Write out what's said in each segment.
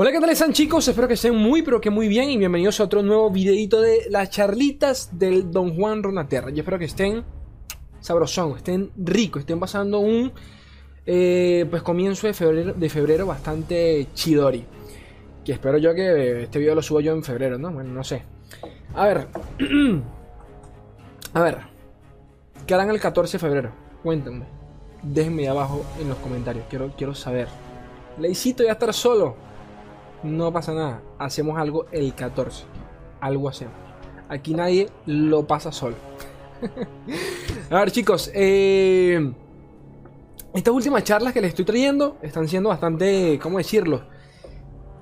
Hola, ¿qué tal están chicos? Espero que estén muy pero que muy bien y bienvenidos a otro nuevo videito de las charlitas del Don Juan Ronaterra. Yo espero que estén sabrosón, estén ricos, estén pasando un eh, pues comienzo de febrero, de febrero bastante chidori. Que espero yo que este video lo subo yo en febrero, ¿no? Bueno, no sé. A ver. a ver. ¿Qué harán el 14 de febrero? Cuéntenme. Déjenme abajo en los comentarios. Quiero, quiero saber. Leicito ya estar solo. No pasa nada. Hacemos algo el 14. Algo hacemos. Aquí nadie lo pasa solo. A ver, chicos. Eh, estas últimas charlas que les estoy trayendo están siendo bastante, ¿cómo decirlo?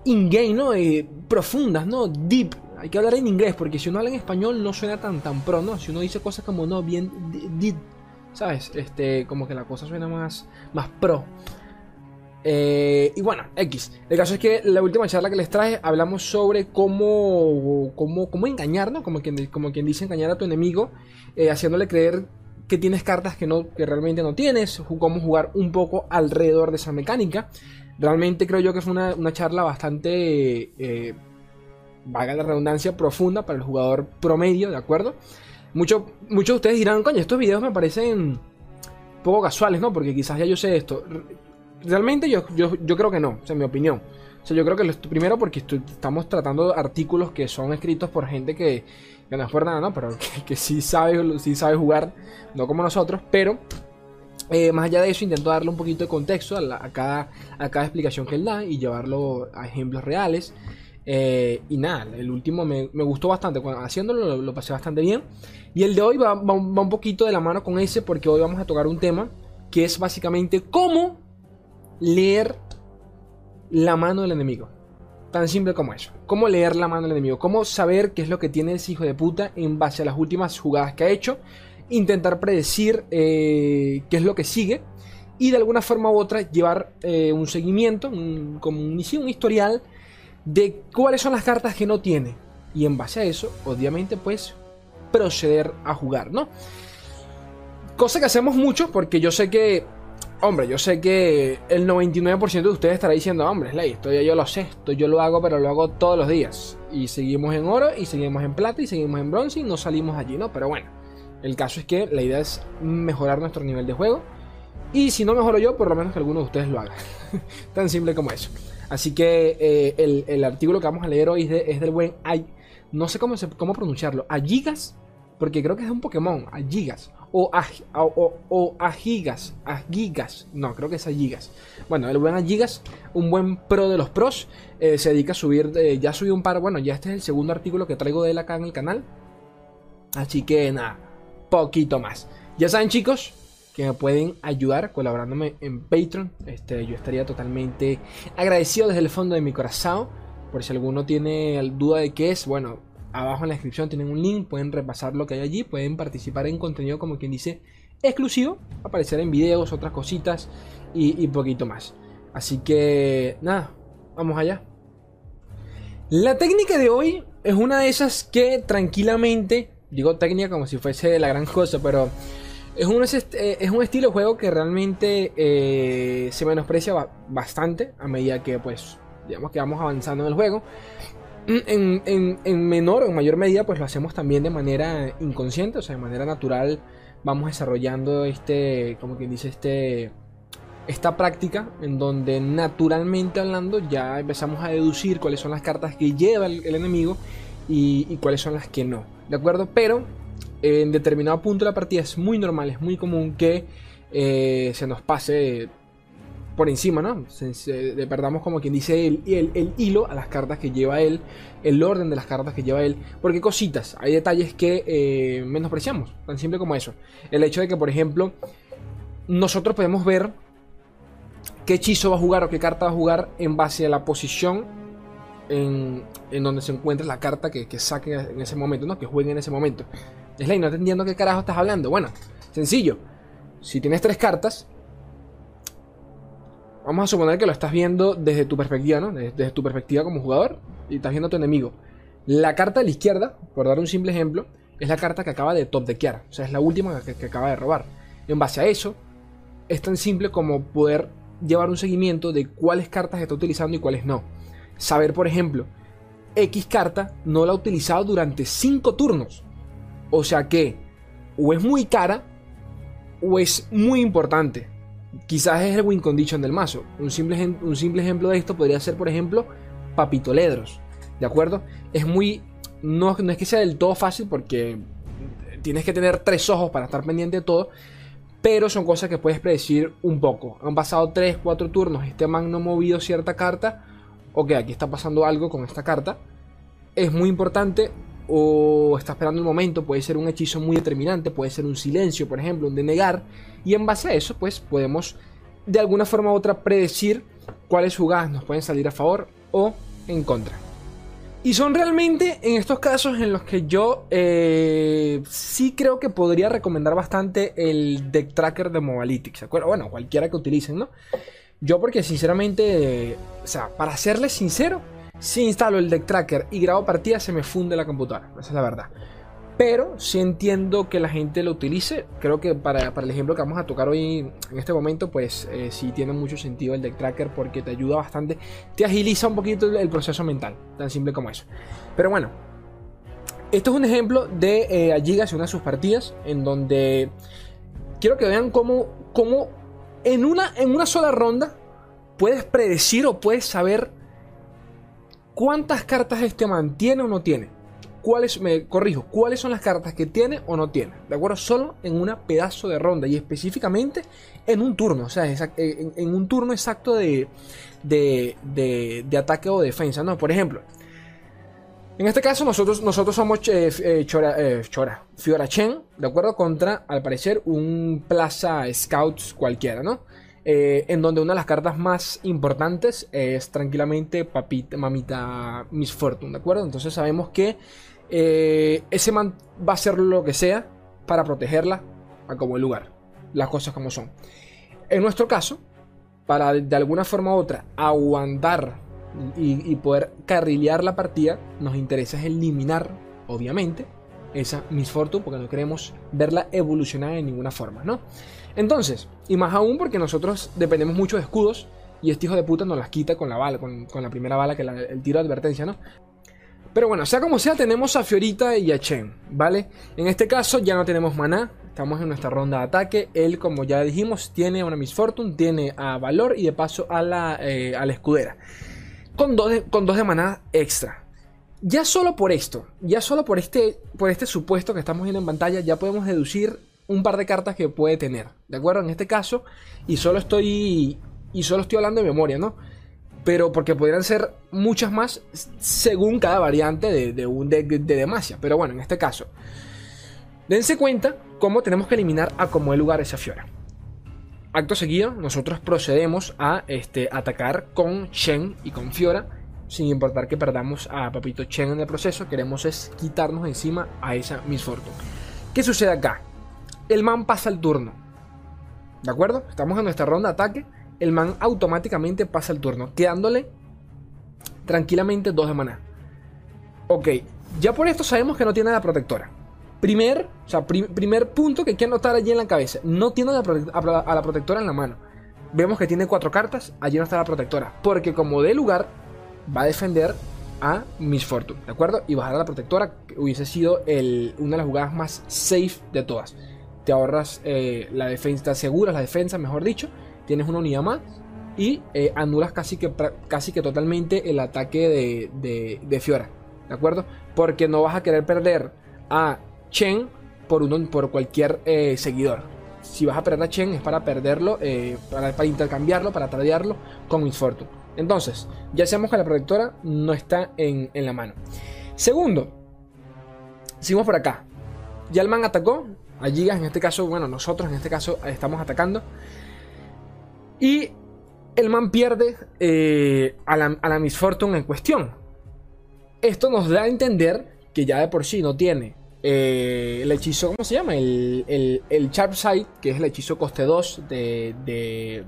In-game, ¿no? Eh, profundas, ¿no? Deep. Hay que hablar en inglés porque si uno habla en español no suena tan tan pro, ¿no? Si uno dice cosas como no, bien deep, ¿sabes? Este, como que la cosa suena más, más pro. Eh, y bueno, X. El caso es que la última charla que les traje hablamos sobre cómo, cómo, cómo engañar, ¿no? Como quien, como quien dice engañar a tu enemigo, eh, haciéndole creer que tienes cartas que, no, que realmente no tienes, cómo jugar un poco alrededor de esa mecánica. Realmente creo yo que fue una, una charla bastante, eh, vaga la redundancia, profunda para el jugador promedio, ¿de acuerdo? Muchos muchos de ustedes dirán, coño, estos videos me parecen poco casuales, ¿no? Porque quizás ya yo sé esto. Realmente yo, yo, creo que no, en mi opinión. O sea, yo creo que lo, primero porque estamos tratando artículos que son escritos por gente que, que no es por nada, ¿no? Pero que, sí, sabe, sí sabe jugar, no como nosotros, pero eh, más allá de eso, intento darle un poquito de contexto a, cada, a cada explicación que él da y llevarlo a ejemplos reales. Eh, y nada, el último me, gustó bastante. Cuando haciéndolo lo, pasé bastante bien. Y el de hoy va, va, un poquito de la mano con ese porque hoy vamos a tocar un tema que es básicamente cómo leer la mano del enemigo. Tan simple como eso. Cómo leer la mano del enemigo. Cómo saber qué es lo que tiene ese hijo de puta en base a las últimas jugadas que ha hecho. Intentar predecir eh, qué es lo que sigue. Y de alguna forma u otra llevar eh, un seguimiento, un, como un, un historial de cuáles son las cartas que no tiene. Y en base a eso, obviamente, pues proceder a jugar, ¿no? Cosa que hacemos mucho porque yo sé que Hombre, yo sé que el 99% de ustedes estará diciendo, hombre, Slay, esto ya yo lo sé, esto yo lo hago, pero lo hago todos los días. Y seguimos en oro, y seguimos en plata, y seguimos en bronce, y no salimos allí, ¿no? Pero bueno, el caso es que la idea es mejorar nuestro nivel de juego. Y si no mejoro yo, por lo menos que alguno de ustedes lo haga. Tan simple como eso. Así que eh, el, artículo que vamos a leer hoy es, del buen Ay. No sé cómo, cómo pronunciarlo. Gigas, porque creo que es un Pokémon. Gigas o a, o, a gigas, a gigas, no, creo que es a gigas. Bueno, el buen a gigas, un buen pro de los pros, eh, se dedica a subir, eh, ya subí un par, bueno, ya este es el segundo artículo que traigo de él acá en el canal. Así que nada, poquito más. Ya saben chicos, que me pueden ayudar colaborándome en Patreon. Este, yo estaría totalmente agradecido desde el fondo de mi corazón. Por si alguno tiene duda de qué es, bueno, abajo en la descripción tienen un link, pueden repasar lo que hay allí, pueden participar en contenido como quien dice exclusivo, aparecer en videos, otras cositas y, poquito más. Así que nada, vamos allá. La técnica de hoy es una de esas que tranquilamente, digo técnica como si fuese la gran cosa, pero es un, eh, es un estilo de juego que realmente eh, se menosprecia bastante a medida que pues digamos que vamos avanzando en el juego. En, menor o en mayor medida, pues lo hacemos también de manera inconsciente, o sea, de manera natural vamos desarrollando este, como quien dice, este, esta práctica en donde naturalmente hablando ya empezamos a deducir cuáles son las cartas que lleva el, enemigo y, cuáles son las que no, ¿de acuerdo? Pero en determinado punto de la partida es muy normal, es muy común que eh, se nos pase por encima, ¿no? le perdamos como quien dice el, el, hilo a las cartas que lleva él, el orden de las cartas que lleva él, porque cositas, hay detalles que eh, menospreciamos, tan simple como eso. El hecho de que, por ejemplo, nosotros podemos ver qué hechizo va a jugar o qué carta va a jugar en base a la posición en, donde se encuentra la carta que, que saque en ese momento, ¿no? Que juegue en ese momento. Es la no te entiendo qué carajo estás hablando. Bueno, sencillo. Si tienes tres cartas, Vamos a suponer que lo estás viendo desde tu perspectiva, ¿no? Desde, tu perspectiva como jugador y estás viendo a tu enemigo. La carta de la izquierda, por dar un simple ejemplo, es la carta que acaba de top deckear. O sea, es la última que, acaba de robar. En base a eso, es tan simple como poder llevar un seguimiento de cuáles cartas está utilizando y cuáles no. saber, por ejemplo, X carta no la ha utilizado durante 5 turnos. O sea que o es muy cara o es muy importante. Quizás es el win condition del mazo. Un simple, un simple ejemplo de esto podría ser, por ejemplo, Papito Ledros. ¿De acuerdo? Es muy. No, no es que sea del todo fácil porque tienes que tener tres ojos para estar pendiente de todo. Pero son cosas que puedes predecir un poco. Han pasado 3, 4 turnos. Este man no ha movido cierta carta. Ok, aquí está pasando algo con esta carta. Es muy importante o está esperando el momento, puede ser un hechizo muy determinante, puede ser un silencio, por ejemplo, un denegar, y en base a eso, pues podemos de alguna forma u otra predecir cuáles jugadas nos pueden salir a favor o en contra. Y son realmente en estos casos en los que yo eh, sí creo que podría recomendar bastante el deck tracker de Mobalytics, ¿de acuerdo? Bueno, cualquiera que utilicen, ¿no? Yo porque sinceramente, o sea, para serles sincero, si instalo el deck tracker y grabo partidas, se me funde la computadora. Esa es la verdad. Pero si entiendo que la gente lo utilice. Creo que para, el ejemplo que vamos a tocar hoy en este momento, pues eh, sí tiene mucho sentido el deck tracker porque te ayuda bastante. Te agiliza un poquito el, proceso mental. Tan simple como eso. Pero bueno, esto es un ejemplo de eh, en una de sus partidas. En donde quiero que vean cómo, cómo en, una, en una sola ronda puedes predecir o puedes saber ¿Cuántas cartas este man tiene o no tiene? ¿Cuáles, me corrijo, cuáles son las cartas que tiene o no tiene? ¿De acuerdo? Solo en una pedazo de ronda y específicamente en un turno, o sea, en, un turno exacto de, de, ataque o defensa, ¿no? Por ejemplo, en este caso nosotros, nosotros somos eh, eh, Chora, eh, Chora, ¿de acuerdo? Contra, al parecer, un Plaza Scouts cualquiera, ¿no? Eh, en donde una de las cartas más importantes es tranquilamente papita, mamita Miss Fortune, ¿de acuerdo? Entonces sabemos que eh, ese man va a hacer lo que sea para protegerla a como el lugar, las cosas como son. En nuestro caso, para de alguna forma u otra aguantar y, y poder carrilear la partida, nos interesa eliminar, obviamente, esa Miss Fortune porque no queremos verla evolucionar en ninguna forma, ¿no? Entonces, y más aún porque nosotros dependemos mucho de escudos y este hijo de puta nos las quita con la bala, con, la primera bala que el tiro de advertencia, ¿no? Pero bueno, sea como sea, tenemos a Fiorita y a Chen, ¿vale? En este caso ya no tenemos maná, estamos en nuestra ronda de ataque. Él, como ya dijimos, tiene una Miss Fortune, tiene a Valor y de paso a la, eh, a la escudera. Con dos, de, con dos de maná extra. Ya solo por esto, ya solo por este, por este supuesto que estamos viendo en pantalla, ya podemos deducir un par de cartas que puede tener, ¿de acuerdo? En este caso, y solo estoy y solo estoy hablando de memoria, ¿no? Pero porque podrían ser muchas más según cada variante de, un deck de, Demacia. Pero bueno, en este caso, dense cuenta cómo tenemos que eliminar a como el lugar esa Fiora. Acto seguido, nosotros procedemos a este, atacar con Shen y con Fiora, sin importar que perdamos a Papito Chen en el proceso, queremos es quitarnos encima a esa Miss Fortune. ¿Qué sucede acá? el man pasa el turno. ¿De acuerdo? Estamos en nuestra ronda de ataque. El man automáticamente pasa el turno, quedándole tranquilamente dos de maná. Ok, ya por esto sabemos que no tiene la protectora. Primer, o sea, primer punto que hay anotar allí en la cabeza. No tiene a la protectora en la mano. Vemos que tiene cuatro cartas, allí no está la protectora. Porque como de lugar, va a defender a Miss Fortune, ¿de acuerdo? Y bajar a la protectora, que hubiese sido una de las jugadas más safe de todas te ahorras eh, la defensa, te aseguras la defensa, mejor dicho, tienes una unidad más y eh, anulas casi que, casi que totalmente el ataque de, Fiora, ¿de acuerdo? Porque no vas a querer perder a Chen por, uno, por cualquier eh, seguidor. Si vas a perder a Chen es para perderlo, para, intercambiarlo, para tradearlo con Miss Fortune. Entonces, ya sabemos que la protectora no está en, en la mano. Segundo, seguimos por acá. Ya el man atacó, a Gigas, en este caso, bueno, nosotros en este caso estamos atacando. Y el man pierde eh, a, la, a, Fortune en cuestión. Esto nos da a entender que ya de por sí no tiene eh, el hechizo, ¿cómo se llama? El, el, el que es el hechizo coste 2 de, de,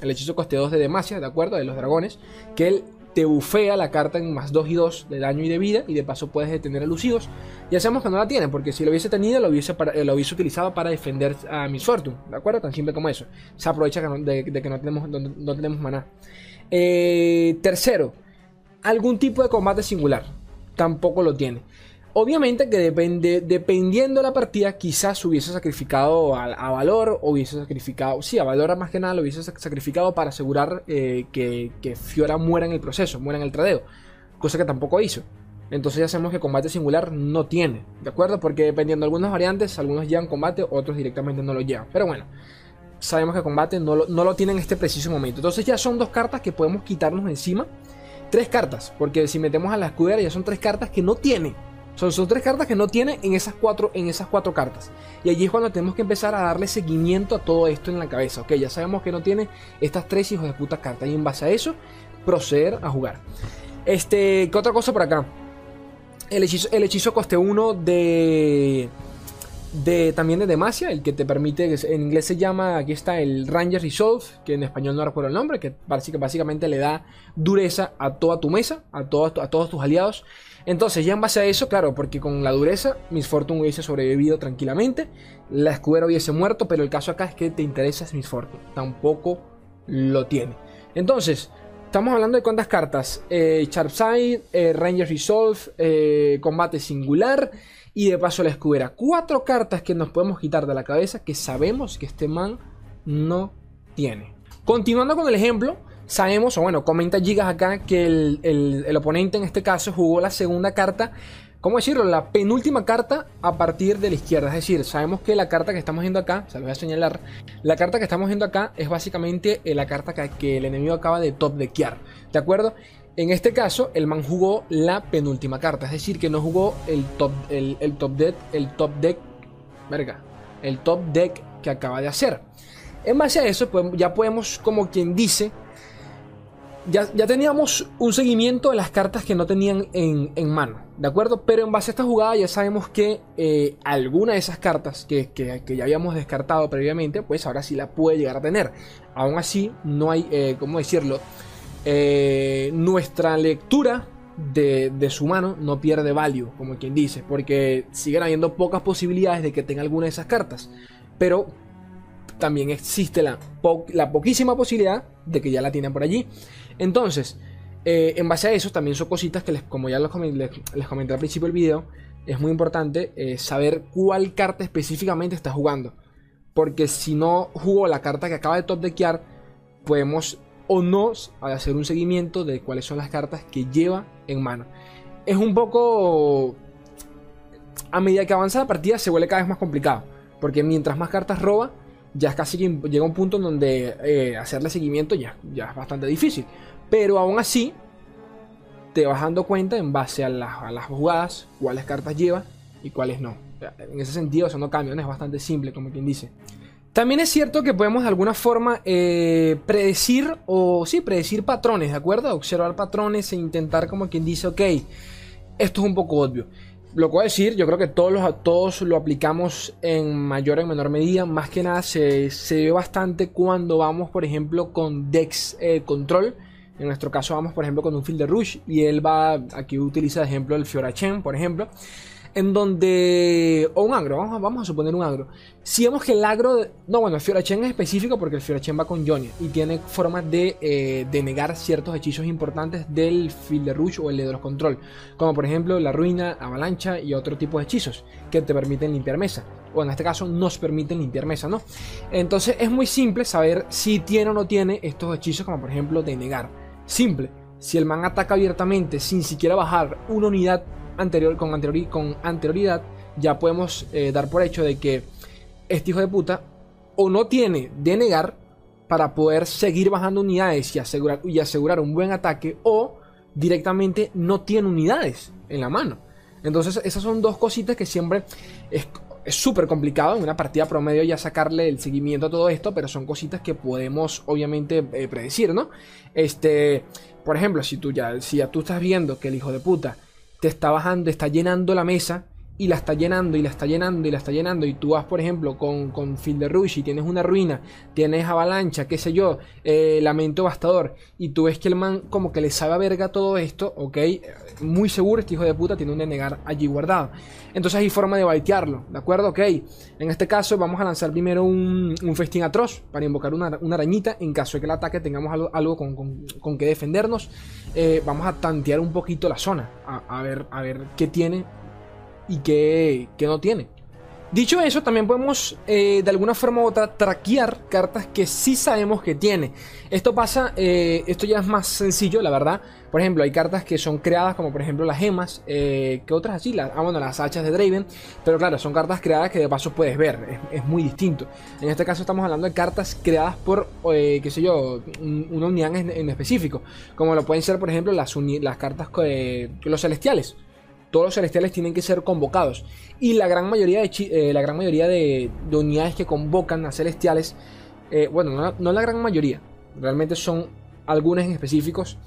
El hechizo coste 2 de Demacia, ¿de acuerdo? De los dragones. Que él te bufea la carta en más 2 y 2 de daño y de vida y de paso puedes detener a Lucidos. Ya sabemos que no la tiene porque si lo hubiese tenido lo hubiese, eh, lo hubiese utilizado para defender a Miss Fortune, ¿de acuerdo? Tan simple como eso. Se aprovecha de, que no tenemos, no, tenemos maná. Eh, tercero, algún tipo de combate singular. Tampoco lo tiene. Obviamente que depende, dependiendo de la partida, quizás hubiese sacrificado a, Valor, o hubiese sacrificado, sí, a Valor más que nada lo hubiese sacrificado para asegurar eh, que, Fiora muera en el proceso, muera en el tradeo, cosa que tampoco hizo. Entonces ya sabemos que combate singular no tiene, ¿de acuerdo? Porque dependiendo de algunas variantes, algunos llevan combate, otros directamente no lo llevan. Pero bueno, sabemos que combate no lo, no lo tiene en este preciso momento. Entonces ya son dos cartas que podemos quitarnos encima. Tres cartas, porque si metemos a la escudera ya son tres cartas que no tiene. Son, tres cartas que no tiene en esas, cuatro, en esas cuatro cartas. Y allí es cuando tenemos que empezar a darle seguimiento a todo esto en la cabeza. Ok, ya sabemos que no tiene estas tres hijos de puta cartas. Y en base a eso, proceder a jugar. Este, ¿qué otra cosa por acá? El hechizo, el hechizo coste 1 de, de. También de Demacia, el que te permite. En inglés se llama. Aquí está el Ranger Resolve, que en español no recuerdo el nombre. Que básicamente le da dureza a toda tu mesa, a, a todos tus aliados. Entonces, ya en base a eso, claro, porque con la dureza, Miss Fortune hubiese sobrevivido tranquilamente, la escudera hubiese muerto, pero el caso acá es que te interesa Miss Fortune, tampoco lo tiene. Entonces, estamos hablando de cuántas cartas: eh, Sharpside, eh, Ranger Resolve, eh, Combate Singular y de paso la escudera. Cuatro cartas que nos podemos quitar de la cabeza que sabemos que este man no tiene. Continuando con el ejemplo, Sabemos, o bueno, comenta Gigas acá que el, oponente en este caso jugó la segunda carta, ¿cómo decirlo? La penúltima carta a partir de la izquierda. Es decir, sabemos que la carta que estamos viendo acá, se lo voy a señalar, la carta que estamos viendo acá es básicamente eh, la carta que, el enemigo acaba de top deckear. ¿De acuerdo? En este caso, el man jugó la penúltima carta, es decir, que no jugó el top, el, top deck, el top deck, verga, el top deck que acaba de hacer. En base a eso, pues, ya podemos, como quien dice, ya, teníamos un seguimiento de las cartas que no tenían en, mano, ¿de acuerdo? Pero en base a esta jugada ya sabemos que eh, alguna de esas cartas que, ya habíamos descartado previamente, pues ahora sí la puede llegar a tener. Aún así, no hay, eh, ¿cómo decirlo? Eh, nuestra lectura de, su mano no pierde value, como quien dice, porque siguen habiendo pocas posibilidades de que tenga alguna de esas cartas. Pero también existe la, la poquísima posibilidad de que ya la tienen por allí. Entonces, eh, en base a eso, también son cositas que, les, como ya les, comenté al principio del video, es muy importante eh, saber cuál carta específicamente está jugando. Porque si no jugó la carta que acaba de top podemos o no hacer un seguimiento de cuáles son las cartas que lleva en mano. Es un poco... A medida que avanza la partida se vuelve cada vez más complicado. Porque mientras más cartas roba, ya es casi que llega un punto en donde eh, hacerle seguimiento ya, ya es bastante difícil. Pero aún así, te vas dando cuenta en base a, las jugadas, cuáles cartas lleva y cuáles no. En ese sentido, eso no cambia, es bastante simple, como quien dice. También es cierto que podemos de alguna forma eh, predecir, o sí, predecir patrones, ¿de acuerdo? Observar patrones e intentar, como quien dice, ok, esto es un poco obvio lo a decir, yo creo que todos, los, todos lo aplicamos en mayor o en menor medida. Más que nada se, ve bastante cuando vamos, por ejemplo, con Dex eh, Control. En nuestro caso vamos, por ejemplo, con un Field de Rush y él va, aquí utiliza de ejemplo el Fiorachen, por ejemplo en donde. O un agro, vamos, a suponer un agro. Si vemos que el agro. No, bueno, el Fiorachen es específico porque el Fiorachen va con Johnny y tiene formas de, eh, de negar ciertos hechizos importantes del Field Rush o el de los control. Como por ejemplo la ruina, avalancha y otro tipo de hechizos que te permiten limpiar mesa. O en este caso nos permiten limpiar mesa, ¿no? Entonces es muy simple saber si tiene o no tiene estos hechizos, como por ejemplo de negar. Simple. Si el man ataca abiertamente sin siquiera bajar una unidad anterior, con, anterioridad, ya podemos eh, dar por hecho de que este hijo de puta o no tiene de negar para poder seguir bajando unidades y asegurar, y asegurar un buen ataque, o directamente no tiene unidades en la mano. Entonces, esas son dos cositas que siempre es súper complicado en una partida promedio ya sacarle el seguimiento a todo esto, pero son cositas que podemos obviamente eh, predecir, ¿no? Este, por ejemplo, si tú ya, si ya tú estás viendo que el hijo de puta te está bajando, está llenando la mesa y la está llenando y la está llenando y la está llenando y tú vas por ejemplo con, con de Rush y tienes una ruina, tienes avalancha, qué sé yo, eh, lamento bastador y tú ves que el man como que le sabe a verga todo esto, ok, muy seguro este hijo de puta tiene un denegar allí guardado. Entonces hay forma de baitearlo, ¿de acuerdo? Ok, en este caso vamos a lanzar primero un, festín atroz para invocar una, arañita en caso de que el ataque tengamos algo, con, que defendernos. Eh, vamos a tantear un poquito la zona, a, ver, a ver qué tiene y que, no tiene. Dicho eso, también podemos eh, de alguna forma u otra traquear cartas que sí sabemos que tiene. Esto pasa, eh, esto ya es más sencillo, la verdad. Por ejemplo, hay cartas que son creadas, como por ejemplo las gemas, eh, que otras así, las, ah, bueno, las hachas de Draven. Pero claro, son cartas creadas que de paso puedes ver, es, muy distinto. En este caso estamos hablando de cartas creadas por, qué sé yo, una unidad en, específico. Como lo pueden ser, por ejemplo, las, las cartas, los celestiales todos los celestiales tienen que ser convocados. Y la gran mayoría de, eh, la gran mayoría de, unidades que convocan a celestiales, eh, bueno, no, la gran mayoría, realmente son algunas en específicos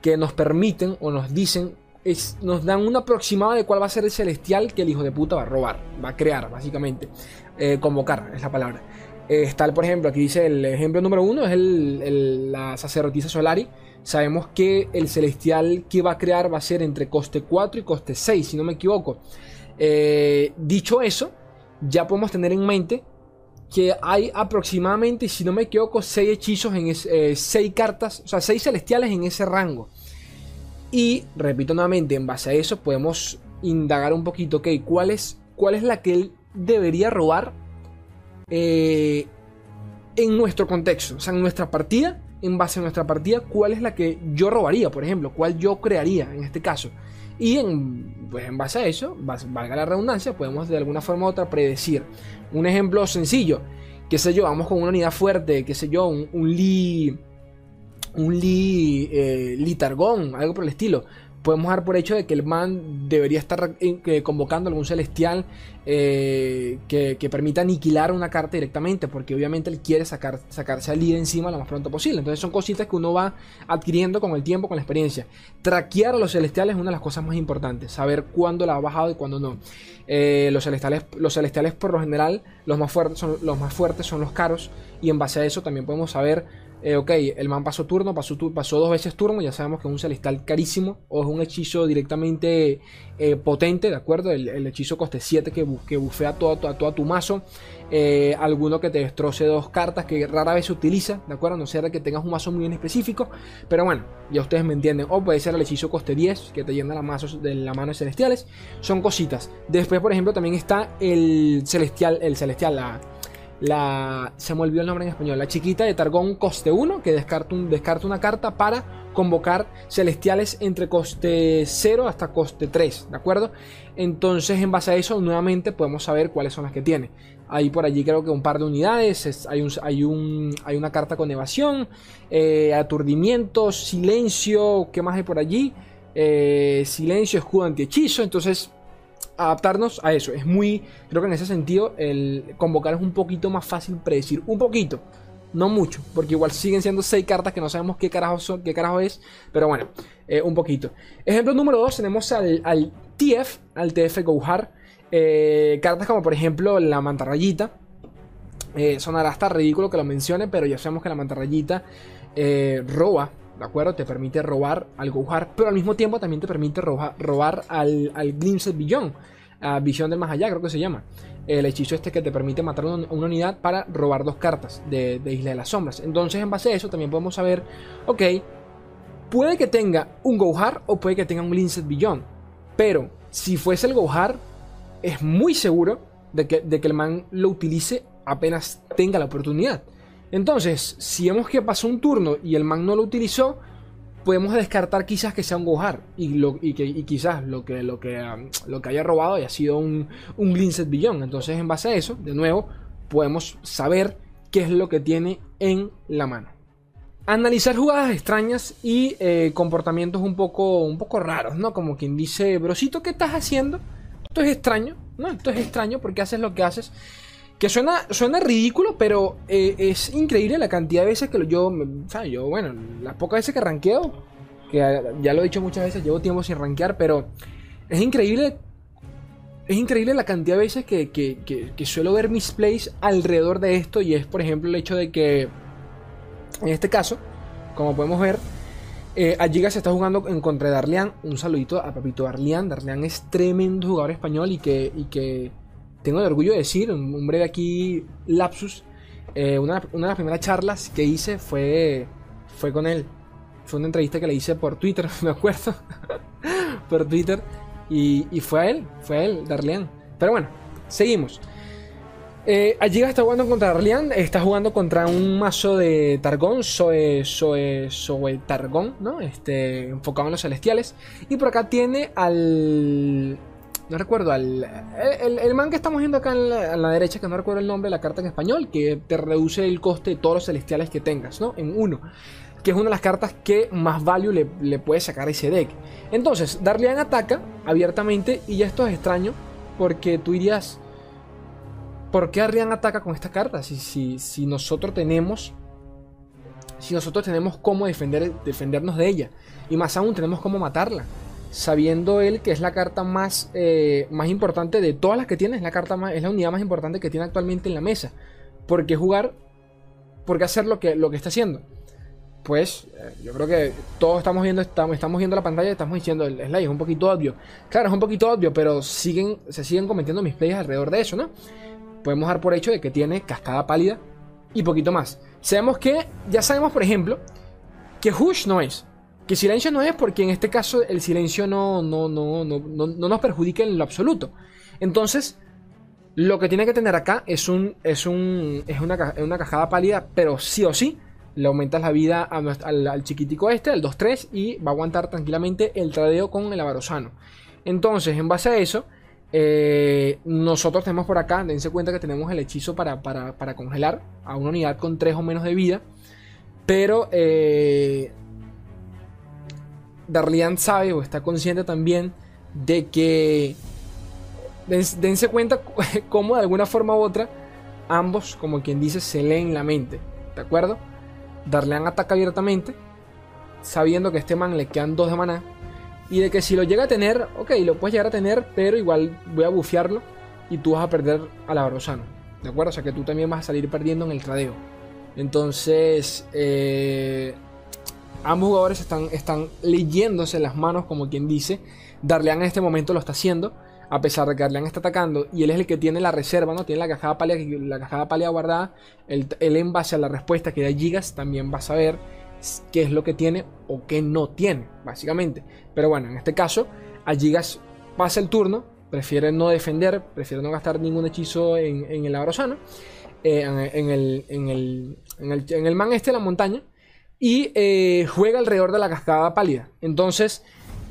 que nos permiten o nos dicen, es, nos dan una aproximada de cuál va a ser el celestial que el hijo de puta va a robar, va a crear, básicamente. Eh, convocar es la palabra. está, por ejemplo, aquí dice el ejemplo número uno, es el, la sacerdotisa Solari Sabemos que el celestial que va a crear va a ser entre coste 4 y coste 6, si no me equivoco. Eh, dicho eso, ya podemos tener en mente que hay aproximadamente, si no me equivoco, 6 hechizos en 6 eh, cartas, o sea, 6 celestiales en ese rango. Y repito nuevamente, en base a eso podemos indagar un poquito, ok, ¿cuál es, cuál es la que él debería robar eh, en nuestro contexto? O sea, en nuestra partida en base a nuestra partida cuál es la que yo robaría, por ejemplo, cuál yo crearía en este caso. Y en, pues en base a eso, valga la redundancia, podemos de alguna forma u otra predecir. Un ejemplo sencillo, qué sé yo, vamos con una unidad fuerte, qué sé yo, un, un Lee, un Lee, eh, Targón, algo por el estilo podemos dar por hecho de que el man debería estar eh, convocando algún celestial eh, que, permita aniquilar una carta directamente, porque obviamente él quiere sacar, sacarse al líder encima lo más pronto posible. Entonces son cositas que uno va adquiriendo con el tiempo, con la experiencia. Traquear a los celestiales es una de las cosas más importantes, saber cuándo la ha bajado y cuándo no. Eh, los, celestiales, los celestiales por lo general, los más, fuertes son, los más fuertes son los caros, y en base a eso también podemos saber eh, ok, el man pasó turno, pasó, dos veces turno, ya sabemos que es un celestial carísimo o es un hechizo directamente eh, potente, ¿de acuerdo? El, hechizo coste 7 que, que bufea todo, todo, tu mazo. Eh, alguno que te destroce dos cartas que rara vez se utiliza, ¿de acuerdo? No sea que tengas un mazo muy bien específico, pero bueno, ya ustedes me entienden. O puede ser el hechizo coste 10 que te llena la, mazos de la mano de celestiales. Son cositas. Después, por ejemplo, también está el celestial, el celestial, la la. Se me olvidó el nombre en español. La chiquita de Targón coste 1, que descarta, un, una carta para convocar celestiales entre coste 0 hasta coste 3, ¿de acuerdo? Entonces, en base a eso, nuevamente podemos saber cuáles son las que tiene. Hay por allí creo que un par de unidades, hay, un, hay, un, hay una carta con evasión, eh, aturdimiento, silencio, ¿qué más hay por allí? Eh, silencio, escudo anti-hechizo, entonces adaptarnos a eso. Es muy, creo que en ese sentido, el convocar es un poquito más fácil predecir. Un poquito, no mucho, porque igual siguen siendo seis cartas que no sabemos qué carajo, son, qué carajo es, pero bueno, eh, un poquito. Ejemplo número 2, tenemos al, al, TF, al TF Gohar. Eh, cartas como por ejemplo la mantarrayita. Eh, sonará hasta ridículo que lo mencione, pero ya sabemos que la mantarrayita roba ¿de acuerdo? Te permite robar al Gohar, pero al mismo tiempo también te permite robar al, al Glimpse a Visión del Más Allá, creo que se llama. El hechizo este que te permite matar una, unidad para robar dos cartas de, Isla de las Sombras. Entonces, en base a eso, también podemos saber, ok, puede que tenga un Gohar o puede que tenga un Glimpse Billón, pero si fuese el Gohar, es muy seguro de que, de que el man lo utilice apenas tenga la oportunidad. Entonces, si vemos que pasó un turno y el man no lo utilizó, podemos descartar quizás que sea un Gohar y, que, quizás lo que, lo, que, um, lo que haya robado haya sido un, un Glinset Billón. Entonces, en base a eso, de nuevo, podemos saber qué es lo que tiene en la mano. Analizar jugadas extrañas y eh, comportamientos un poco, un poco raros, ¿no? Como quien dice, brosito, ¿qué estás haciendo? Esto es extraño, ¿no? Esto es extraño porque haces lo que haces. Que suena, suena ridículo, pero eh, es increíble la cantidad de veces que yo, ¿sabes? Yo, bueno, las pocas veces que ranqueo, que ya lo he dicho muchas veces, llevo tiempo sin rankear, pero es increíble es increíble la cantidad de veces que, que, que, suelo ver misplays alrededor de esto. Y es, por ejemplo, el hecho de que, en este caso, como podemos ver, eh, Giga se está jugando en contra de Darlian. Un saludito a Papito Darlian. Darlian es tremendo jugador español y que tengo el orgullo de decir, un, breve aquí lapsus. Eh, una, de las primeras charlas que hice fue, fue con él. Fue una entrevista que le hice por Twitter, me acuerdo. por Twitter. Y, fue a él, fue a él, Darlian. Pero bueno, seguimos. Eh, está jugando contra Darlian, está jugando contra un mazo de Targón, Soe, Soe, Soe Targón, ¿no? Este, enfocado en los celestiales. Y por acá tiene al. No recuerdo, al. El, man que estamos viendo acá en la, a la derecha, que no recuerdo el nombre, la carta en español, que te reduce el coste de todos los celestiales que tengas, ¿no? En uno que es una de las cartas que más value le, le puede sacar a ese deck. Entonces, Darlian ataca abiertamente y ya esto es extraño porque tú dirías, ¿por qué Darlian ataca con esta carta? Si, si, si nosotros tenemos, si nosotros tenemos cómo defender, defendernos de ella y más aún tenemos cómo matarla. Sabiendo él que es la carta más, eh, más importante de todas las que tiene, es la, carta más, es la unidad más importante que tiene actualmente en la mesa. ¿Por qué jugar? ¿Por qué hacer lo que, lo que está haciendo? pues eh, yo creo que todos estamos viendo, estamos, estamos viendo la pantalla y estamos diciendo el slide es un poquito obvio. Claro, es un poquito obvio, pero siguen, se siguen cometiendo mis plays alrededor de eso, ¿no? Podemos dar por hecho de que tiene cascada pálida y poquito más. Sabemos que, ya sabemos, por ejemplo, que Hush no es. Que silencio no es porque en este caso el silencio no, no, no, no, no, nos perjudica en lo absoluto. Entonces, lo que tiene que tener acá es un, es un, es una, una cajada pálida, pero sí o sí le aumentas la vida al, chiquitico este, al 2-3, y va a aguantar tranquilamente el tradeo con el avarosano. Entonces, en base a eso, eh, nosotros tenemos por acá, dense cuenta que tenemos el hechizo para, congelar a una unidad con 3 o menos de vida. Pero eh, Darlian sabe o está consciente también de que dense cuenta cómo de alguna forma u otra ambos, como quien dice, se leen la mente. ¿De acuerdo? Darlean ataca abiertamente, sabiendo que a este man le quedan dos de maná. Y de que si lo llega a tener, ok, lo puedes llegar a tener, pero igual voy a bufearlo y tú vas a perder a la Brosano. ¿De acuerdo? O sea que tú también vas a salir perdiendo en el tradeo. Entonces, eh, ambos jugadores están, leyéndose las manos, como quien dice. Darlean en este momento lo está haciendo a pesar de que Arlean está atacando y él es el que tiene la reserva, ¿no? Tiene la cajada pálida, la cajada pálida guardada, él, en base a la respuesta que da Gigas también va a saber qué es lo que tiene o qué no tiene, básicamente. Pero bueno, en este caso, a Gigas pasa el turno, prefiere no defender, prefiere no gastar ningún hechizo en, el Abrosano, eh, en, el, en, el, en, el, man este de la montaña, y eh, juega alrededor de la cascada pálida. Entonces,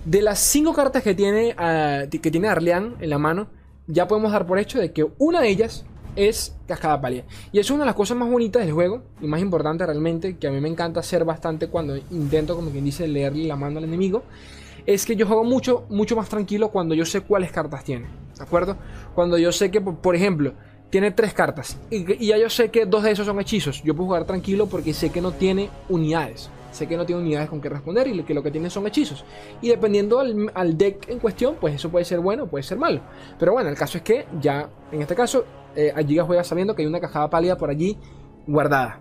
de las cinco cartas que tiene, uh, que tiene Arlean en la mano, ya podemos dar por hecho de que una de ellas es Cascada Pálida. Y es una de las cosas más bonitas del juego y más importante realmente, que a mí me encanta hacer bastante cuando intento, como quien dice, leerle la mano al enemigo. Es que yo juego mucho, mucho más tranquilo cuando yo sé cuáles cartas tiene. ¿De acuerdo? Cuando yo sé que, por ejemplo, tiene tres cartas y, ya yo sé que dos de esos son hechizos. Yo puedo jugar tranquilo porque sé que no tiene unidades sé que no tiene unidades con que responder y que lo que tiene son hechizos. Y dependiendo al, deck en cuestión, pues eso puede ser bueno o puede ser malo. Pero bueno, el caso es que ya, en este caso, eh, Giga juega sabiendo que hay una cajada pálida por allí guardada.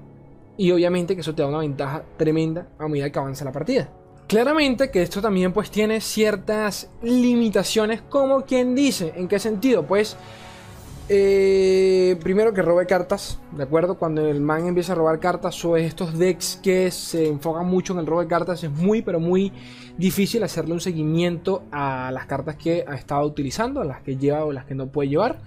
Y obviamente que eso te da una ventaja tremenda a medida que avanza la partida. Claramente que esto también pues tiene ciertas limitaciones como quien dice, ¿en qué sentido? Pues eh, primero que robe cartas, ¿de acuerdo? Cuando el man empieza a robar cartas o estos decks que se enfocan mucho en el robo de cartas, es muy, pero muy difícil hacerle un seguimiento a las cartas que ha estado utilizando, a las que lleva o las que no puede llevar.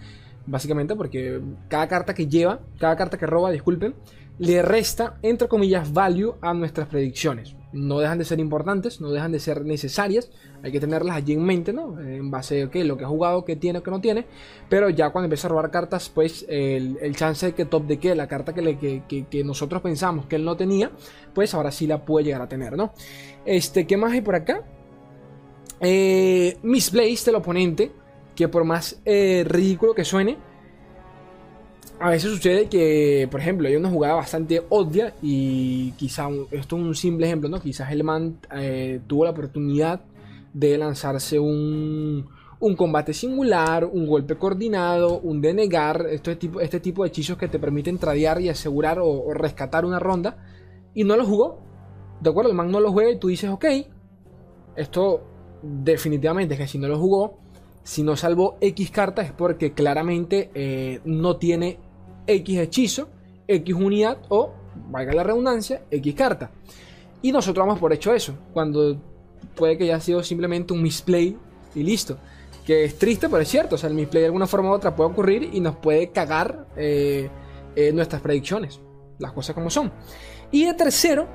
Básicamente porque cada carta que lleva, cada carta que roba, disculpen, le resta, entre comillas, value a nuestras predicciones. No dejan de ser importantes, no dejan de ser necesarias, hay que tenerlas allí en mente, ¿no? En base a lo que ha jugado, qué tiene, qué no tiene. Pero ya cuando empieza a robar cartas, pues el, chance de que top de que la carta que, le, que, nosotros pensamos que él no tenía, pues ahora sí la puede llegar a tener, ¿no? Este, ¿qué más hay por acá? Eh, Misplaced, el oponente, que por más eh, ridículo que suene, a veces sucede que, por ejemplo, hay una jugada bastante obvia y quizá esto es un simple ejemplo, ¿no? Quizás el man eh, tuvo la oportunidad de lanzarse un, un combate singular, un golpe coordinado, un denegar, este tipo, este tipo de hechizos que te permiten tradear y asegurar o, rescatar una ronda. Y no lo jugó. ¿De acuerdo? El man no lo juega y tú dices, ok, esto definitivamente es que si no lo jugó, si no salvó X cartas es porque claramente eh, no tiene X hechizo, X unidad o, valga la redundancia, X carta. Y nosotros vamos por hecho eso, cuando puede que haya sido simplemente un misplay y listo. Que es triste, pero es cierto. O sea, el misplay de alguna forma u otra puede ocurrir y nos puede cagar eh, eh, nuestras predicciones. Las cosas como son. Y de tercero,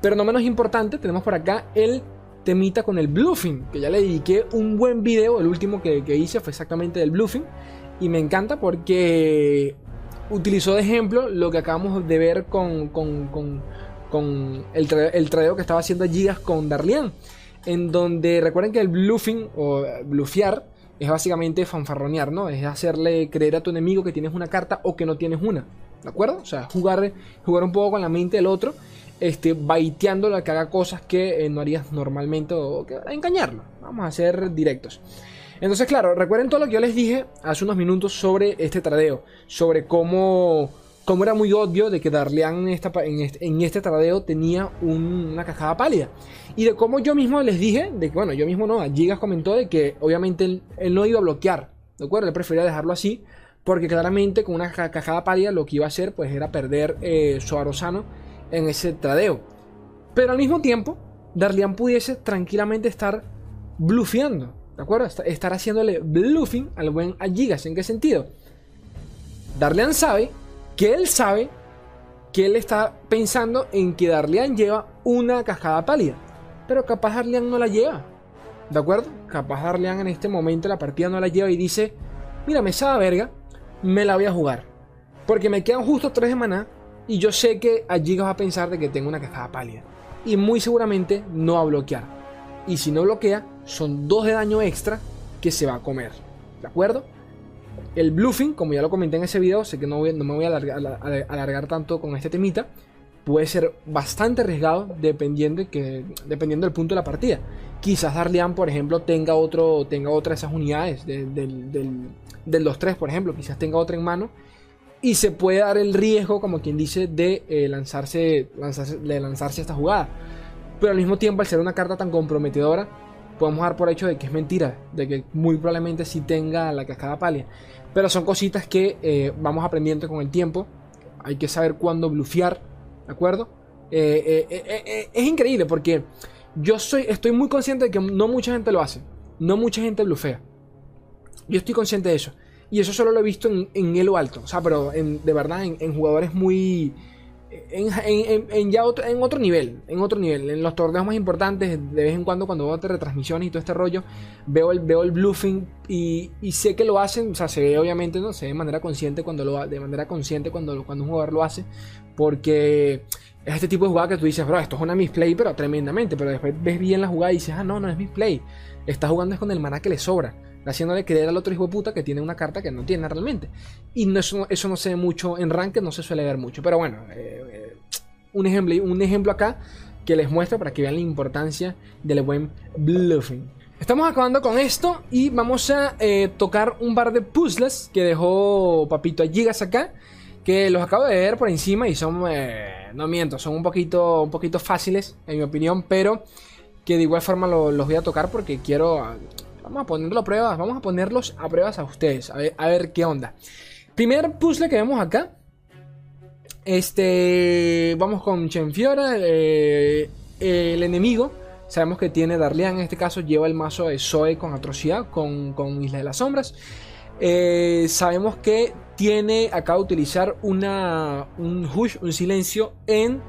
pero no menos importante, tenemos por acá el temita con el bluffing. Que ya le dediqué un buen video. El último que, hice fue exactamente del bluffing. Y me encanta porque utilizó de ejemplo lo que acabamos de ver con, con, el, el tradeo que estaba haciendo Gigas con Darlian en donde recuerden que el bluffing o bluffear es básicamente fanfarronear, ¿no? Es hacerle creer a tu enemigo que tienes una carta o que no tienes una, ¿de acuerdo? O sea, jugar, jugar un poco con la mente del otro, este, baiteándolo a que haga cosas que eh, no harías normalmente o que, engañarlo. Vamos a ser directos. Entonces, claro, recuerden todo lo que yo les dije hace unos minutos sobre este tradeo, sobre cómo como era muy obvio de que Darlian en, este, tradeo tenía una cajada pálida. Y de cómo yo mismo les dije, de que bueno, yo mismo no, Gigas comentó de que obviamente él, no iba a bloquear, ¿de acuerdo? Él prefería dejarlo así, porque claramente con una cajada pálida lo que iba a hacer pues era perder eh, su Arosano en ese tradeo. Pero al mismo tiempo, Darlian pudiese tranquilamente estar bluffeando, ¿de acuerdo? Estar haciéndole bluffing al buen a Gigas. ¿En qué sentido? Darlian sabe que él sabe que él está pensando en que Darlian lleva una cascada pálida. Pero capaz Darlian no la lleva. ¿De acuerdo? Capaz Darlian en este momento la partida no la lleva y dice, mira, me sabe verga, me la voy a jugar. Porque me quedan justo tres de maná y yo sé que allí va a pensar de que tengo una cascada pálida. Y muy seguramente no va a bloquear. Y si no bloquea, son dos de daño extra que se va a comer. ¿De acuerdo? El bluffing, como ya lo comenté en ese video, sé que no, no me voy a alargar, tanto con este temita, puede ser bastante arriesgado dependiendo, que, dependiendo del punto de la partida. Quizás Darlian, por ejemplo, tenga, otro, tenga otra de esas unidades del, del, 2-3, por ejemplo, quizás tenga otra en mano. Y se puede dar el riesgo, como quien dice, de, eh, lanzarse, lanzarse, de lanzarse esta jugada. Pero al mismo tiempo, al ser una carta tan comprometedora, podemos dar por hecho de que es mentira, de que muy probablemente sí tenga la cascada palia. Pero son cositas que eh, vamos aprendiendo con el tiempo. Hay que saber cuándo blufear, ¿de acuerdo? Eh, eh, es increíble porque yo soy, estoy muy consciente de que no mucha gente lo hace. No mucha gente blufea. Yo estoy consciente de eso. Y eso solo lo he visto en, en Elo Alto. O sea, pero de verdad en jugadores muy en, ya otro, en otro nivel, en otro nivel, en los torneos más importantes, de vez en cuando cuando veo retransmisiones y todo este rollo, veo el, veo el bluffing y, sé que lo hacen, o sea, se ve obviamente, ¿no? Se ve de manera consciente cuando lo de manera consciente cuando, cuando un jugador lo hace, porque es este tipo de jugada que tú dices, bro, esto es una misplay, pero tremendamente, pero después ves bien la jugada y dices, ah, no, no es misplay, está jugando es con el maná que le sobra haciéndole creer al otro hijo de puta que tiene una carta que no tiene realmente. Y no, eso, eso no se ve mucho en Ranked, no se suele ver mucho. Pero bueno, eh, eh, un, ejemplo, un ejemplo acá que les muestro para que vean la importancia del buen bluffing. Estamos acabando con esto y vamos a eh, tocar un par de puzzles que dejó Papito Gigas acá. Que los acabo de ver por encima y son, no miento, son un poquito, un poquito fáciles en mi opinión, pero que de igual forma los voy a tocar porque quiero Vamos a ponerlo a pruebas, vamos a ponerlos a pruebas a ustedes, a ver, qué onda. Primer puzzle que vemos acá. Este, vamos con Chenfiora, eh, el enemigo. Sabemos que tiene Darlian, en este caso lleva el mazo de Zoe con atrocidad, con, Isla de las Sombras. Eh, sabemos que tiene, acaba de utilizar una, un hush, un silencio en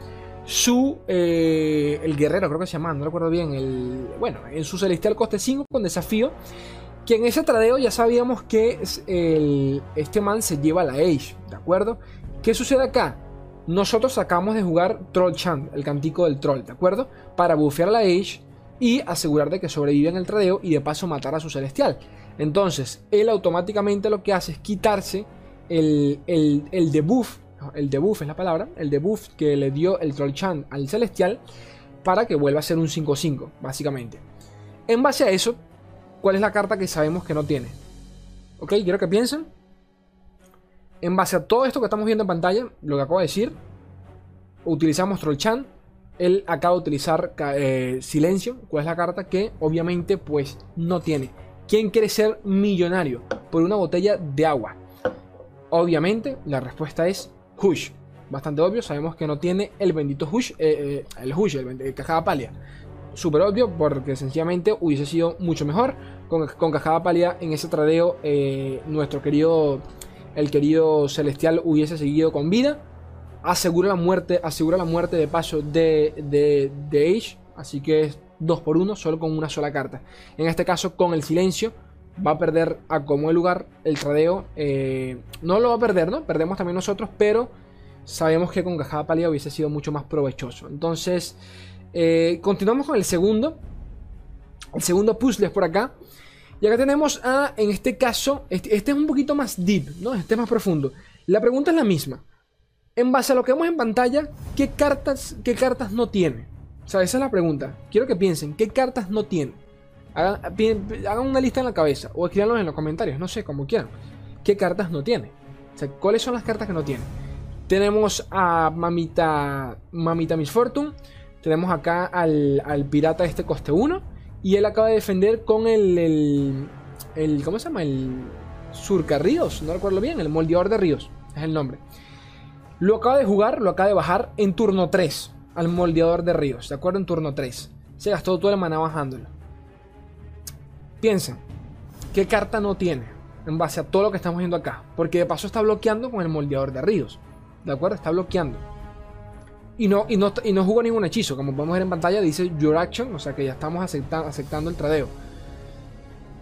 su eh, el guerrero creo que se llama no recuerdo bien el bueno en su celestial coste 5 con desafío que en ese tradeo ya sabíamos que el, este man se lleva la Age de acuerdo qué sucede acá nosotros acabamos de jugar Troll Chant el cantico del troll de acuerdo para bufear la Age y asegurar de que sobrevive en el tradeo y de paso matar a su celestial. Entonces él automáticamente lo que hace es quitarse el, el, el debuff el debuff es la palabra, el debuff que le dio el Troll Chan al Celestial para que vuelva a ser un 5-5, básicamente. En base a eso, ¿cuál es la carta que sabemos que no tiene? Ok, quiero que piensen. En base a todo esto que estamos viendo en pantalla, lo que acabo de decir, utilizamos Trollchan. Él acaba de utilizar eh, Silencio, cuál es la carta que obviamente pues no tiene. ¿Quién quiere ser millonario por una botella de agua? Obviamente la respuesta es Hush. Bastante obvio, sabemos que no tiene el bendito Hush, eh, eh, el Hush, el, cajada palia. Súper obvio porque sencillamente hubiese sido mucho mejor con, con cajada palia en ese tradeo. nuestro querido el querido Celestial hubiese seguido con vida. Asegura la muerte, asegura la muerte de paso de, de, de Age. Así que es 2 por 1 solo con una sola carta. En este caso, con el silencio, va a perder a como el lugar el tradeo. Eh, no lo va a perder, ¿no? Perdemos también nosotros, pero sabemos que con cajada pálida hubiese sido mucho más provechoso. Entonces, eh, continuamos con el segundo. El segundo puzzle es por acá. Y acá tenemos a, en este caso, este, este, es un poquito más deep, ¿no? Este es más profundo. La pregunta es la misma. En base a lo que vemos en pantalla, ¿qué cartas, qué cartas no tiene? O sea, esa es la pregunta. Quiero que piensen, ¿qué cartas no tiene? Hagan, una lista en la cabeza o escríbanlo en los comentarios, no sé, como quieran. ¿Qué cartas no tiene? O sea, ¿cuáles son las cartas que no tiene? Tenemos a Mamita, Mamita Miss Fortune. Tenemos acá al, al pirata este coste 1 y él acaba de defender con el, el, ¿Cómo se llama? El Surca Ríos, no recuerdo bien, el moldeador de Ríos, es el nombre. Lo acaba de jugar, lo acaba de bajar en turno 3 al moldeador de Ríos, ¿de acuerdo? En turno 3. Se gastó todo el maná bajándolo. Piensen, ¿qué carta no tiene? En base a todo lo que estamos viendo acá. Porque de paso está bloqueando con el moldeador de Ríos. ¿De acuerdo? Está bloqueando. Y no, y no, y no jugó ningún hechizo. Como podemos ver en pantalla, dice Your Action. O sea que ya estamos aceptando el tradeo.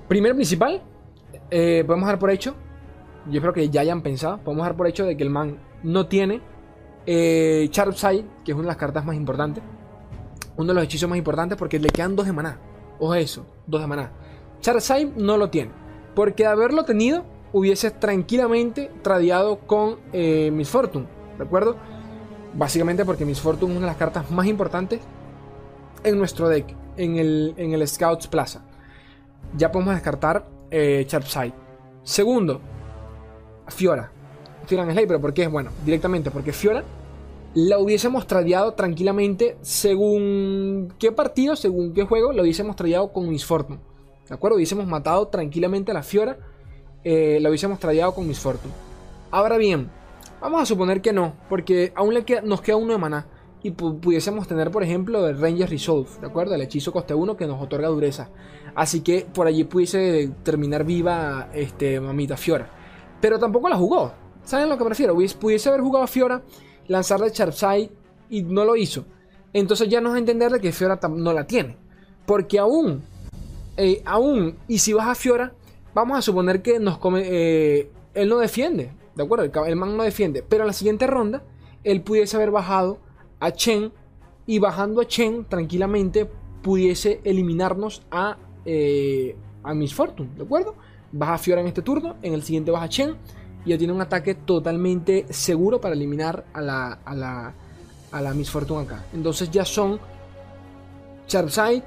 Primero principal, eh, podemos dar por hecho. Yo espero que ya hayan pensado. Podemos dar por hecho de que el man no tiene eh, Sharpside, que es una de las cartas más importantes. Uno de los hechizos más importantes porque le quedan dos de maná. Ojo eso, dos de maná. Sharpside no lo tiene. Porque de haberlo tenido, hubiese tranquilamente tradeado con eh, Miss Fortune. ¿De acuerdo? Básicamente porque Miss Fortune es una de las cartas más importantes en nuestro deck, en el, en el Scouts Plaza. Ya podemos descartar eh. Segundo, Fiora. Fiora Slay, pero ¿por qué? Bueno, directamente porque Fiora la hubiésemos tradeado tranquilamente según qué partido, según qué juego, la hubiésemos tradeado con Miss Fortune. ¿De acuerdo? Hubiésemos matado tranquilamente a la Fiora, eh, la hubiésemos tradeado con Miss Fortune. Ahora bien, Vamos a suponer que no, porque aún le nos queda uno de maná. Y pudiésemos tener, por ejemplo, el Ranger Resolve, ¿de acuerdo? El hechizo coste 1 que nos otorga dureza. Así que por allí pudiese terminar viva este, Mamita Fiora. Pero tampoco la jugó. ¿Saben lo que prefiero? Pudiese haber jugado a Fiora, lanzarle Sharpside y no lo hizo. Entonces ya nos a entender de que Fiora no la tiene. Porque aún, eh, aún, y si vas a Fiora, vamos a suponer que nos come, eh, él no defiende. ¿De acuerdo? El, man no defiende. Pero en la siguiente ronda, él pudiese haber bajado a Chen. Y bajando a Chen tranquilamente pudiese eliminarnos a, eh, a Miss Fortune. ¿De acuerdo? Baja Fiora en este turno. En el siguiente baja Chen. Y ya tiene un ataque totalmente seguro para eliminar a la, a la, a la Miss Fortune acá. Entonces ya son Sharpside,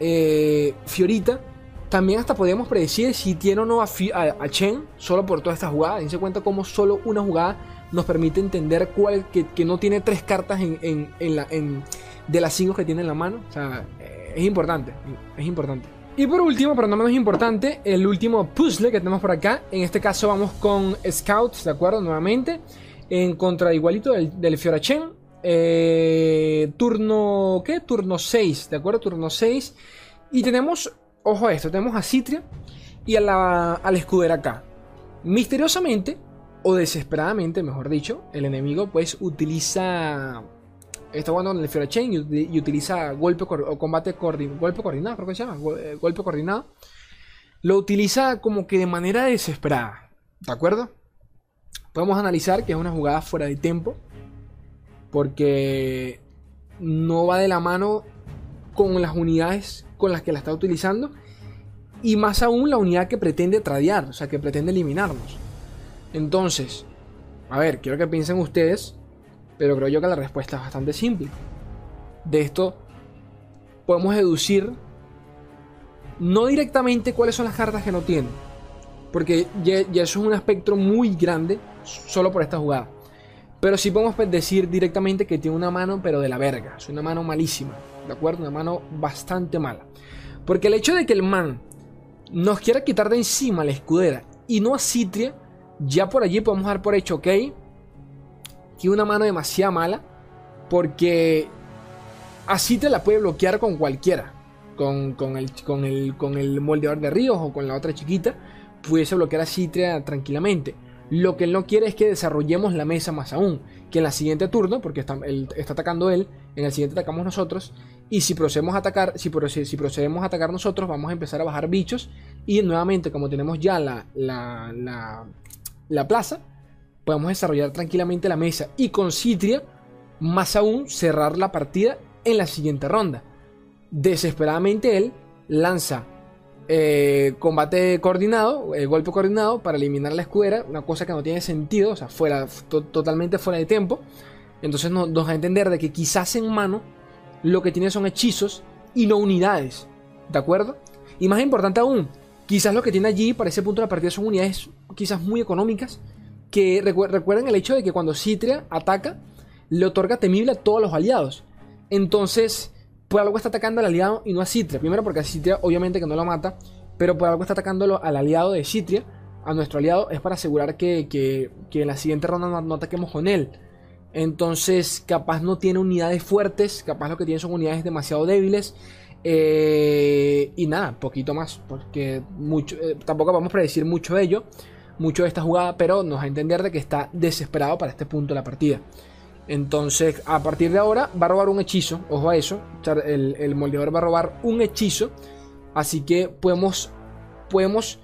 eh, Fiorita también hasta podemos predecir si tiene o no a, Chen solo por toda esta jugada. Dense cuenta cómo solo una jugada nos permite entender cuál, que, no tiene tres cartas de las cinco que tiene en la mano. O sea, es importante, es importante. Y por último, pero no menos importante, el último puzzle que tenemos por acá. En este caso vamos con Scouts, ¿de acuerdo? Nuevamente. En contra igualito del, del Fiora Chen. Eh, turno, ¿qué? Turno 6, ¿de acuerdo? Turno 6. Y tenemos ojo a esto, tenemos a Citria y a la, a escudera acá. Misteriosamente, o desesperadamente, mejor dicho, el enemigo pues utiliza... Está jugando en el Fiora Chain y, utiliza golpe o combate coordinado, golpe coordinado, creo que se llama, eh, golpe coordinado. Lo utiliza como que de manera desesperada, ¿de acuerdo? Podemos analizar que es una jugada fuera de tiempo, porque no va de la mano con las unidades con las que la está utilizando. Y más aún la unidad que pretende tradear, o sea, que pretende eliminarnos. Entonces, a ver, quiero que piensen ustedes, pero creo yo que la respuesta es bastante simple. De esto podemos deducir No directamente cuáles son las cartas que no tiene. Porque ya, eso es un espectro muy grande solo por esta jugada. Pero sí podemos pues, decir directamente que tiene una mano, pero de la verga. Es una mano malísima. ¿De acuerdo? Una mano bastante mala. Porque el hecho de que el man nos quiera quitar de encima la escudera y no a Citria, ya por allí podemos dar por hecho, ok, que una mano demasiado mala. Porque a Citria la puede bloquear con cualquiera. Con, el, con, el, con el moldeador de ríos o con la otra chiquita. Pudiese bloquear a Citria tranquilamente. Lo que él no quiere es que desarrollemos la mesa más aún. Que en la siguiente turno, porque está, está atacando él, en el siguiente atacamos nosotros. Y si procedemos a atacar, si, si, procedemos a atacar nosotros, vamos a empezar a bajar bichos. Y nuevamente, como tenemos ya la, la, la, la plaza, podemos desarrollar tranquilamente la mesa. Y con Citria, más aún, cerrar la partida en la siguiente ronda. Desesperadamente él lanza eh, combate coordinado, eh, golpe coordinado para eliminar la escudera, una cosa que no tiene sentido, o sea, fuera, totalmente fuera de tiempo. Entonces nos, da a entender de que quizás en mano lo que tiene son hechizos y no unidades, ¿de acuerdo? Y más importante aún, quizás lo que tiene allí para ese punto de la partida son unidades quizás muy económicas, que recuerden el hecho de que cuando Citria ataca, le otorga temible a todos los aliados. Entonces, por algo está atacando al aliado y no a Citria. Primero porque a Citria obviamente que no lo mata, pero por algo está atacándolo al aliado de Citria, a nuestro aliado, es para asegurar que, que, en la siguiente ronda no, ataquemos con él. Entonces, capaz no tiene unidades fuertes, capaz lo que tiene son unidades demasiado débiles. Eh, y nada, poquito más, porque mucho, eh, tampoco vamos a predecir mucho de ello, mucho de esta jugada, pero nos va a entender de que está desesperado para este punto de la partida. Entonces, a partir de ahora va a robar un hechizo. Ojo a eso. El, moldeador va a robar un hechizo. Así que podemos, podemos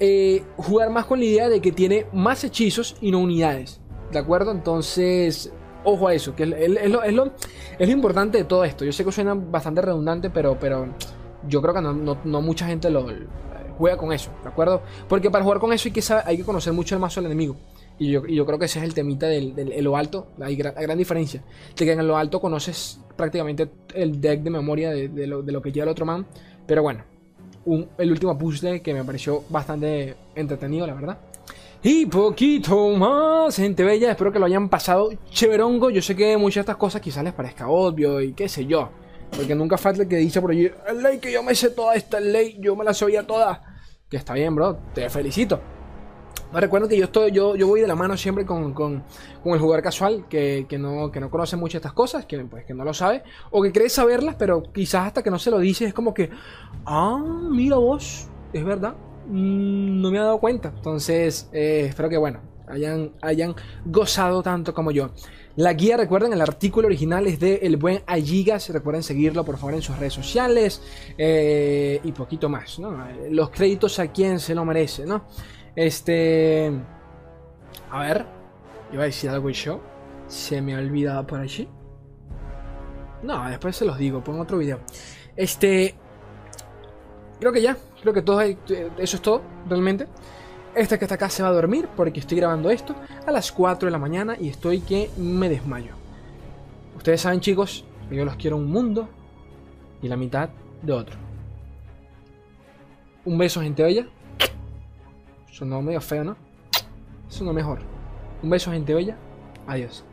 eh, jugar más con la idea de que tiene más hechizos y no unidades. ¿De acuerdo? Entonces, ojo a eso. Que es, lo, es, lo, importante de todo esto. Yo sé que suena bastante redundante, pero, pero yo creo que no, mucha gente lo, juega con eso. ¿De acuerdo? Porque para jugar con eso hay que, hay que conocer mucho el mazo del enemigo. Y yo, creo que ese es el temita del, lo alto. Hay gran, gran, diferencia. De que en lo alto conoces prácticamente el deck de memoria de, lo, que lleva el otro man. Pero bueno, el último puzzle que me pareció bastante entretenido, la verdad. Y poquito más, gente bella. Espero que lo hayan pasado chéverongo. Yo sé que muchas de estas cosas quizás les parezca obvio y qué sé yo. Porque nunca falta el que dice por allí, ley que yo me sé toda esta ley, yo me la sabía toda. Que está bien, bro, te felicito. Recuerdo que yo estoy, yo, yo voy de la mano siempre con, el jugador casual que, no, que no conoce mucho estas cosas, que, pues, que no lo sabe, o que cree saberlas, pero quizás hasta que no se lo dice es como que, ah, mira vos, es verdad, mm, no me he dado cuenta. Entonces, eh, espero que bueno, hayan, hayan gozado tanto como yo. La guía, recuerden, el artículo original es de El Buen Alligas. Recuerden seguirlo, por favor, en sus redes sociales. Eh, y poquito más. Los créditos a quien se lo merece, ¿no? Este. A ver. Iba a decir algo y yo. Se me ha olvidado por allí. No, después se los digo, pongo otro video. Este. Creo que ya. Creo que todo eso es todo, realmente. Este que está acá se va a dormir porque estoy grabando esto a las 4 de la mañana y estoy que me desmayo. Ustedes saben, chicos, que yo los quiero un mundo y la mitad de otro. Un beso, gente bella. Sonó medio feo, ¿no? Sonó mejor. Un beso, gente bella. Adiós.